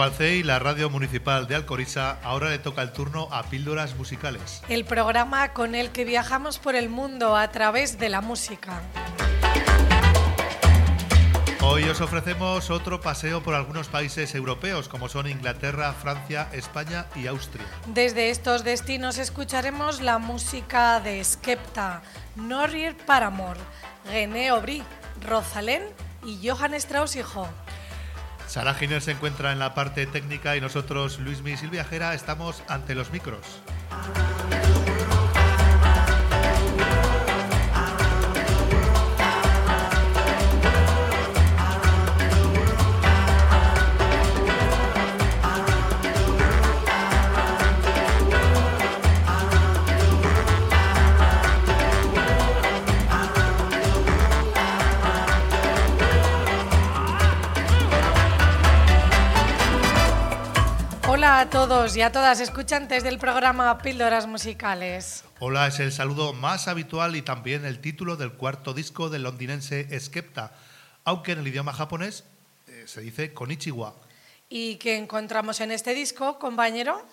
La radio municipal de Alcoriza, ahora le toca el turno a Píldoras Musicales. El programa con el que viajamos por el mundo a través de la música. Hoy os ofrecemos otro paseo por algunos países europeos como son Inglaterra, Francia, España y Austria. Desde estos destinos escucharemos la música de Skepta, Norrier Paramore, René Aubry, Rosalén y Johann Strauss hijo. Sara Giner se encuentra en la parte técnica y nosotros, Luismi y Silvia Jera, estamos ante los micros. Hola a todos y a todas escuchantes del programa Píldoras Musicales. Hola es el saludo más habitual y también el título del cuarto disco del londinense Skepta, aunque en el idioma japonés eh, se dice Konichiwa. ¿Y qué encontramos en este disco, compañero?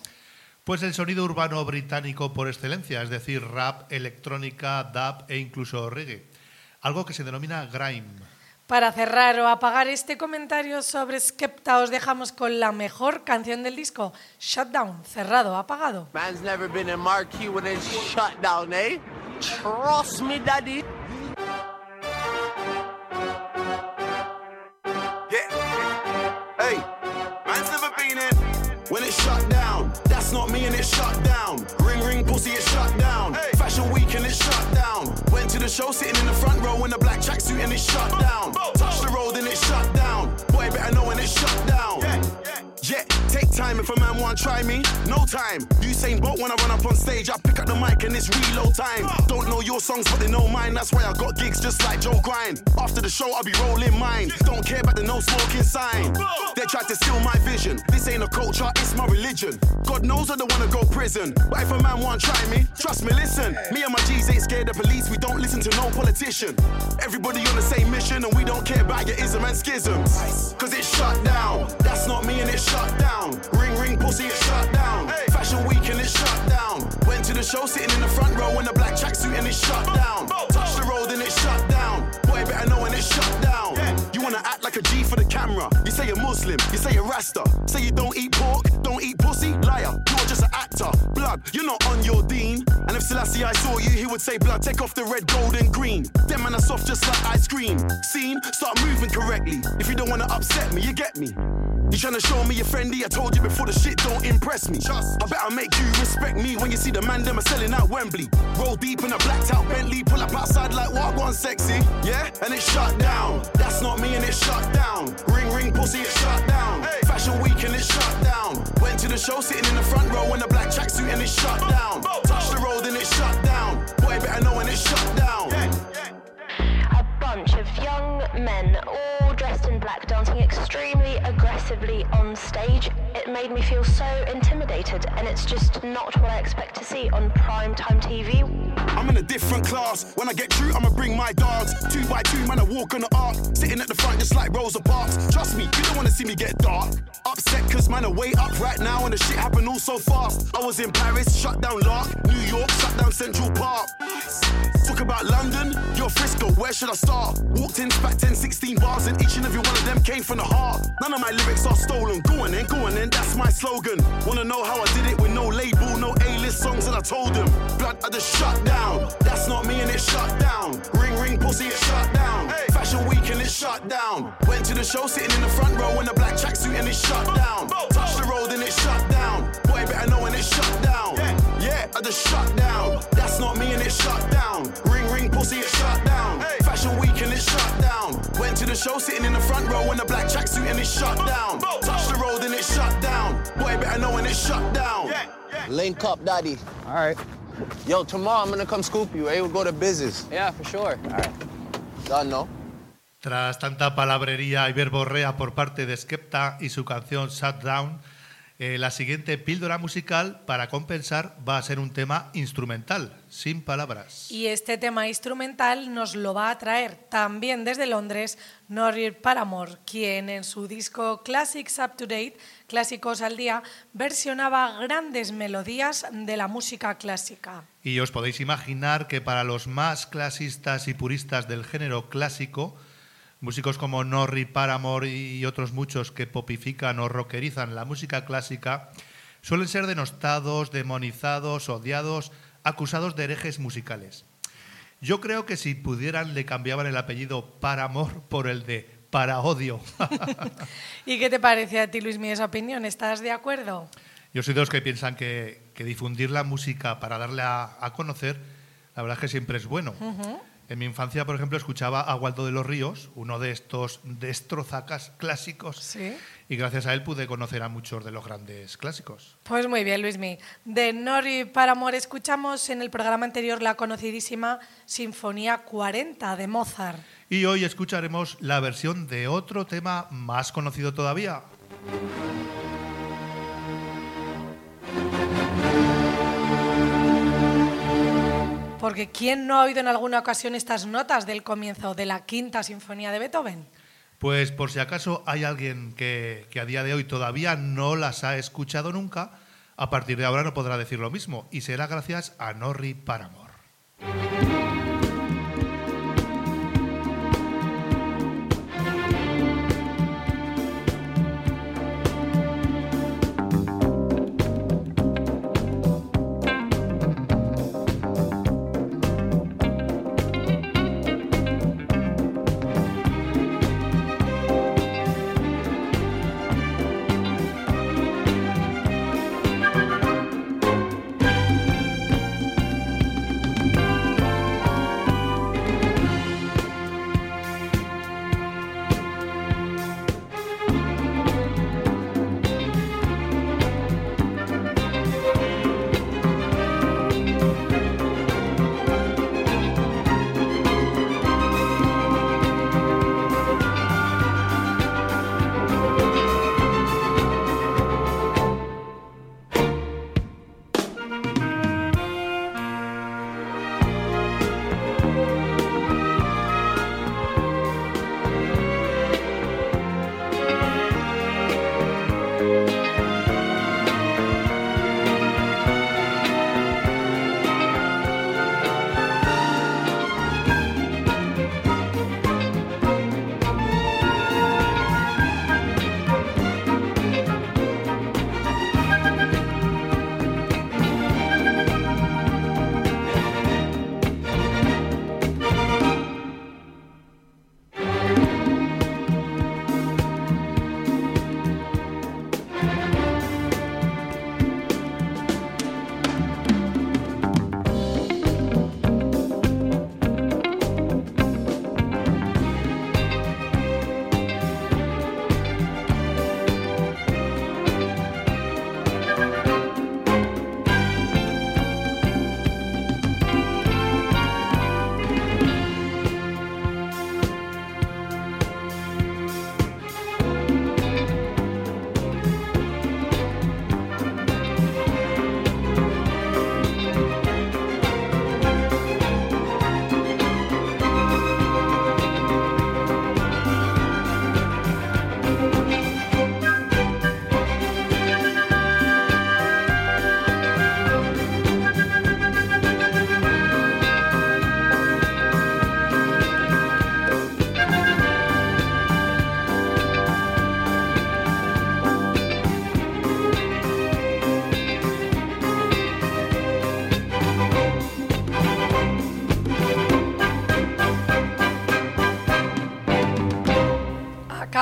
Pues el sonido urbano británico por excelencia, es decir, rap, electrónica, dub e incluso reggae. Algo que se denomina grime. Para cerrar o apagar este comentario sobre Skepta, os dejamos con la mejor canción del disco, Shutdown, cerrado, apagado. Man's never been a marquee when it's shut down, eh? Trust me, daddy. Yeah. Hey, man's never been in. When it's shut down, that's not me and it's shut down. The show sitting in the front row in a black tracksuit and it's shut down. Touch the road and it's shut down. Boy, better know when it's shut down. Yeah, take time if a man want try me. No time. Usain Bolt when I run up on stage, I pick up the mic and it's reload time. Don't know your songs, but they know mine. That's why I got gigs just like Joe Grind. After the show, I'll be rolling mine. Don't care about the no smoking sign. They tried to steal my vision. This ain't a culture, it's my religion. God knows I don't wanna go prison. But if a man want try me, trust me, listen. Me and my G's ain't scared of police. We don't listen to no politician. Everybody on the same mission, and we don't care about your ism and schisms. Cause it's shut down. That's not me and it's shut down. Ring ring pussy, it's shut down. Fashion week and it's shut down. Went to the show sitting in the front row in a black tracksuit and it's shut down. Touch the road and it's shut down. Boy, better know when it's shut down. You wanna act like a G for the camera. You say you're Muslim, you say you're Rasta. Say you don't eat pork, don't eat pussy. Liar, you're just an actor. Blood, you're not on your dean. If Selassie I saw you, he would say, Blood, take off the red, gold, and green. Them man are soft just like ice cream. Scene, start moving correctly. If you don't wanna upset me, you get me. You tryna show me you're friendly? I told you before the shit don't impress me. I better make you respect me when you see the man them are selling out Wembley. Roll deep in a blacked out Bentley, pull up outside like what one sexy. Yeah, and it's shut down. That's not me and it's shut down. Ring ring pussy, it's shut down. Hey. Fashion week and it's shut down. Went to the show sitting in the front row in a black tracksuit and it's shut down. Made me feel so intimidated, and it's just not what I expect to see on primetime TV. I'm in a different class. When I get through, I'ma bring my dogs. Two by two, man, I walk on the arc. Sitting at the front just like Rosa Parks. Trust me, you don't wanna see me get dark. Upset cause man, I way up right now and the shit happened all so fast. I was in Paris, shut down Lark. New York, shut down Central Park. Talk about London, you're Frisco, where should I start? Walked in, spat 10, 16 bars, and each and every one of them came from the heart. None of my lyrics are stolen. Go on then, go on then, that's my slogan. Wanna know how I did it with no label, no A-list songs, and I told them. Blood, I just shut down. That's not me and it's shut down. Ring, ring, pussy, it's shut down. Fashion week and it's shut down. Went to the show sitting in the front row in a black tracksuit and it's shut down. Touch the road and it's shut down. Boy, better know when it's shut down. Yeah, I just shut down. That's not me and it's shut down. Ring, ring, pussy, it's shut down. Fashion show sitting in the front row in a black tracksuit and it's shut down. Touch the road and it's shut down. Boy, better know when it's shut down. Link up, daddy. All right. Yo, tomorrow I'm gonna come scoop you, eh? We'll go to business. Yeah, for sure. All right. Done, no? Tras tanta palabrería y verborrea por parte de Skepta y su canción Shut Down, Eh, la siguiente píldora musical, para compensar, va a ser un tema instrumental, sin palabras. Y este tema instrumental nos lo va a traer también desde Londres Norrie Paramore, quien en su disco Classics Up to Date, Clásicos al Día, versionaba grandes melodías de la música clásica. Y os podéis imaginar que para los más clasistas y puristas del género clásico, Músicos como Norri, Paramore y otros muchos que popifican o rockerizan la música clásica suelen ser denostados, demonizados, odiados, acusados de herejes musicales. Yo creo que si pudieran le cambiaban el apellido Paramore por el de para odio. ¿Y qué te parece a ti, Luis, mi esa opinión? ¿Estás de acuerdo? Yo soy de los que piensan que, difundir la música para darle a, conocer, la verdad es que siempre es bueno. En mi infancia, por ejemplo, escuchaba a Waldo de los Ríos, uno de estos destrozacas clásicos, ¿Sí? y gracias a él pude conocer a muchos de los grandes clásicos. Pues muy bien, Luismi. De Nori para Amor escuchamos en el programa anterior la conocidísima Sinfonía 40 de Mozart. Y hoy escucharemos la versión de otro tema más conocido todavía. ¿Quién no ha oído en alguna ocasión estas notas del comienzo de la quinta sinfonía de Beethoven? Pues por si acaso hay alguien que, que, a día de hoy todavía no las ha escuchado nunca, a partir de ahora no podrá decir lo mismo y será gracias a Norri Paramore.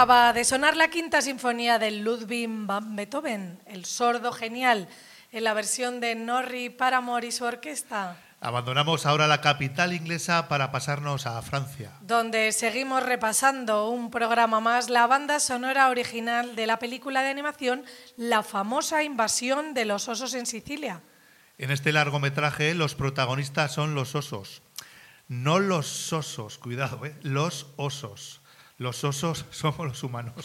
Acaba de sonar la quinta sinfonía de Ludwig van Beethoven, el sordo genial, en la versión de Norri Paramore y su orquesta. Abandonamos ahora la capital inglesa para pasarnos a Francia. Donde seguimos repasando un programa más, la banda sonora original de la película de animación La famosa invasión de los osos en Sicilia. En este largometraje los protagonistas son los osos. No los osos, cuidado, ¿eh? los osos. Los osos somos los humanos.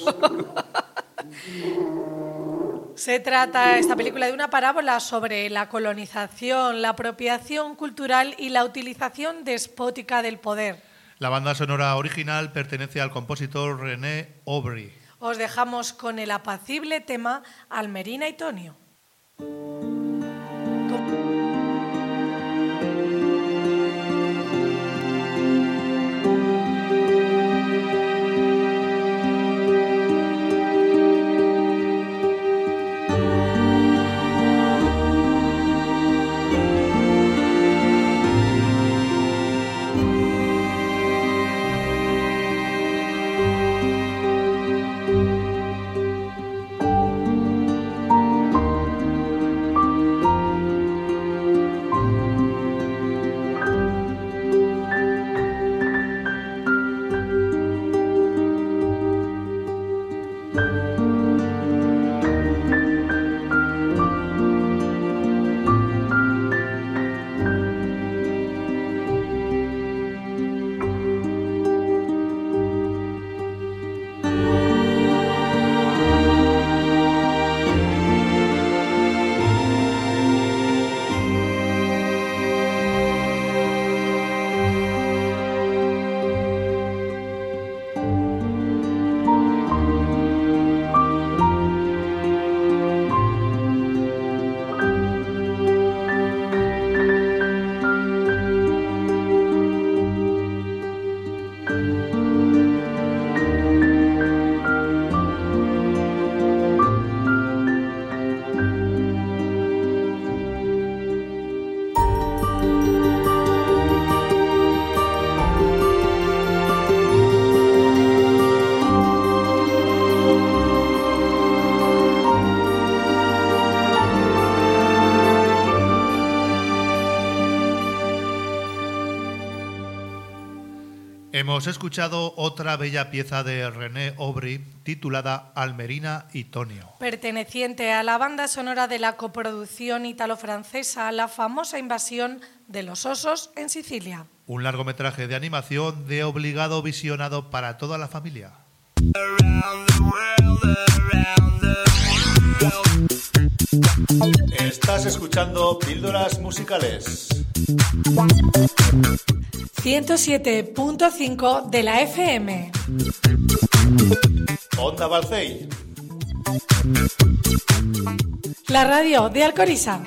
Se trata esta película de una parábola sobre la colonización, la apropiación cultural y la utilización despótica del poder. La banda sonora original pertenece al compositor René Aubry. Os dejamos con el apacible tema Almerina y Tonio. Hemos escuchado otra bella pieza de René Aubry titulada Almerina y Tonio. Perteneciente a la banda sonora de la coproducción italo-francesa La famosa invasión de los osos en Sicilia. Un largometraje de animación de obligado visionado para toda la familia. Estás escuchando Píldoras Musicales. 107.5 de la FM. Onda Balcey. La radio de Alcoriza.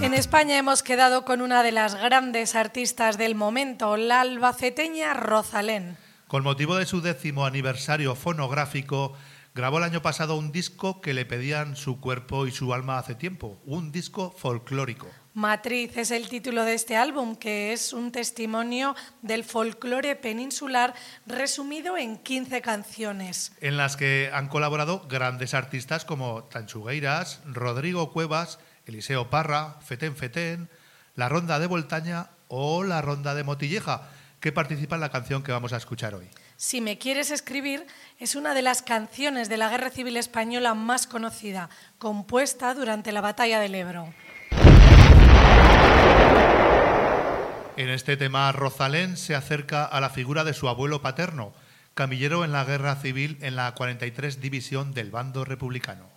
En España hemos quedado con una de las grandes artistas del momento, la albaceteña Rosalén. Con motivo de su décimo aniversario fonográfico, grabó el año pasado un disco que le pedían su cuerpo y su alma hace tiempo, un disco folclórico. Matriz es el título de este álbum, que es un testimonio del folclore peninsular resumido en 15 canciones. En las que han colaborado grandes artistas como Tanchugueiras, Rodrigo Cuevas, Eliseo Parra, Fetén Fetén, La Ronda de Voltaña o La Ronda de Motilleja, que participa en la canción que vamos a escuchar hoy. Si me quieres escribir es una de las canciones de la Guerra Civil Española más conocida, compuesta durante la Batalla del Ebro. En este tema, Rosalén se acerca a la figura de su abuelo paterno, camillero en la Guerra Civil en la 43 División del Bando Republicano.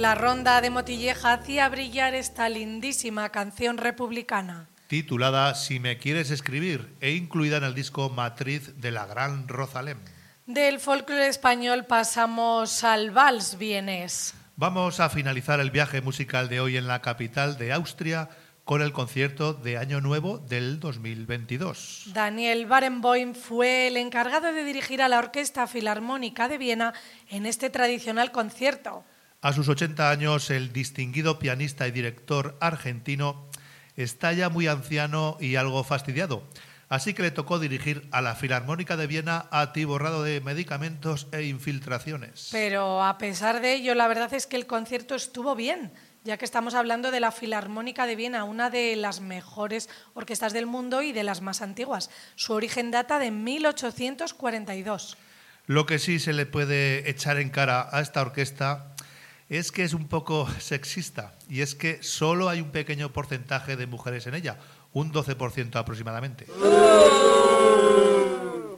La ronda de Motilleja hacía brillar esta lindísima canción republicana. Titulada Si me quieres escribir e incluida en el disco Matriz de la Gran Rosalén. Del folclore español pasamos al vals vienés. Vamos a finalizar el viaje musical de hoy en la capital de Austria con el concierto de Año Nuevo del 2022. Daniel Barenboim fue el encargado de dirigir a la Orquesta Filarmónica de Viena en este tradicional concierto. A sus 80 años, el distinguido pianista y director argentino está ya muy anciano y algo fastidiado. Así que le tocó dirigir a la Filarmónica de Viena atiborrado de medicamentos e infiltraciones. Pero a pesar de ello, la verdad es que el concierto estuvo bien, ya que estamos hablando de la Filarmónica de Viena, una de las mejores orquestas del mundo y de las más antiguas. Su origen data de 1842. Lo que sí se le puede echar en cara a esta orquesta es que es un poco sexista y es que solo hay un pequeño porcentaje de mujeres en ella, un 12% aproximadamente.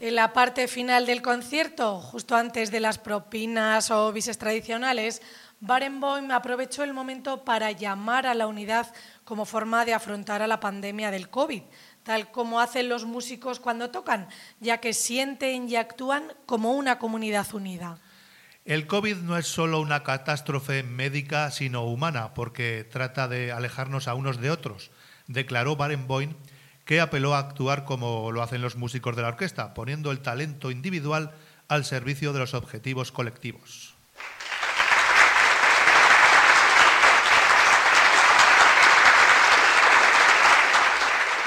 En la parte final del concierto, justo antes de las propinas o bises tradicionales, Barenboim aprovechó el momento para llamar a la unidad como forma de afrontar a la pandemia del COVID, tal como hacen los músicos cuando tocan, ya que sienten y actúan como una comunidad unida. El COVID no es solo una catástrofe médica, sino humana, porque trata de alejarnos a unos de otros, declaró Barenboim, que apeló a actuar como lo hacen los músicos de la orquesta, poniendo el talento individual al servicio de los objetivos colectivos.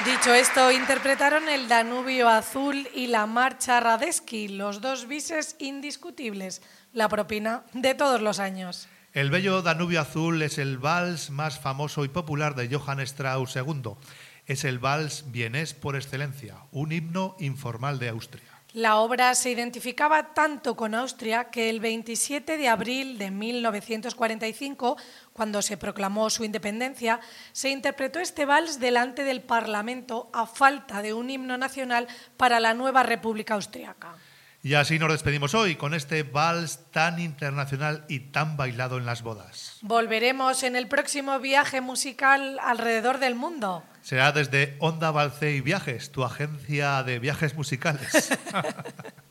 Dicho esto, interpretaron el Danubio Azul y la Marcha Radetzky, los dos bises indiscutibles, la propina de todos los años. El bello Danubio Azul es el vals más famoso y popular de Johann Strauss II. Es el vals vienés por excelencia, un himno informal de Austria. La obra se identificaba tanto con Austria que el 27 de abril de 1945, cuando se proclamó su independencia, se interpretó este vals delante del Parlamento a falta de un himno nacional para la nueva República Austriaca. Y así nos despedimos hoy con este vals tan internacional y tan bailado en las bodas. Volveremos en el próximo viaje musical alrededor del mundo. Será desde Onda Balce y Viajes, tu agencia de viajes musicales.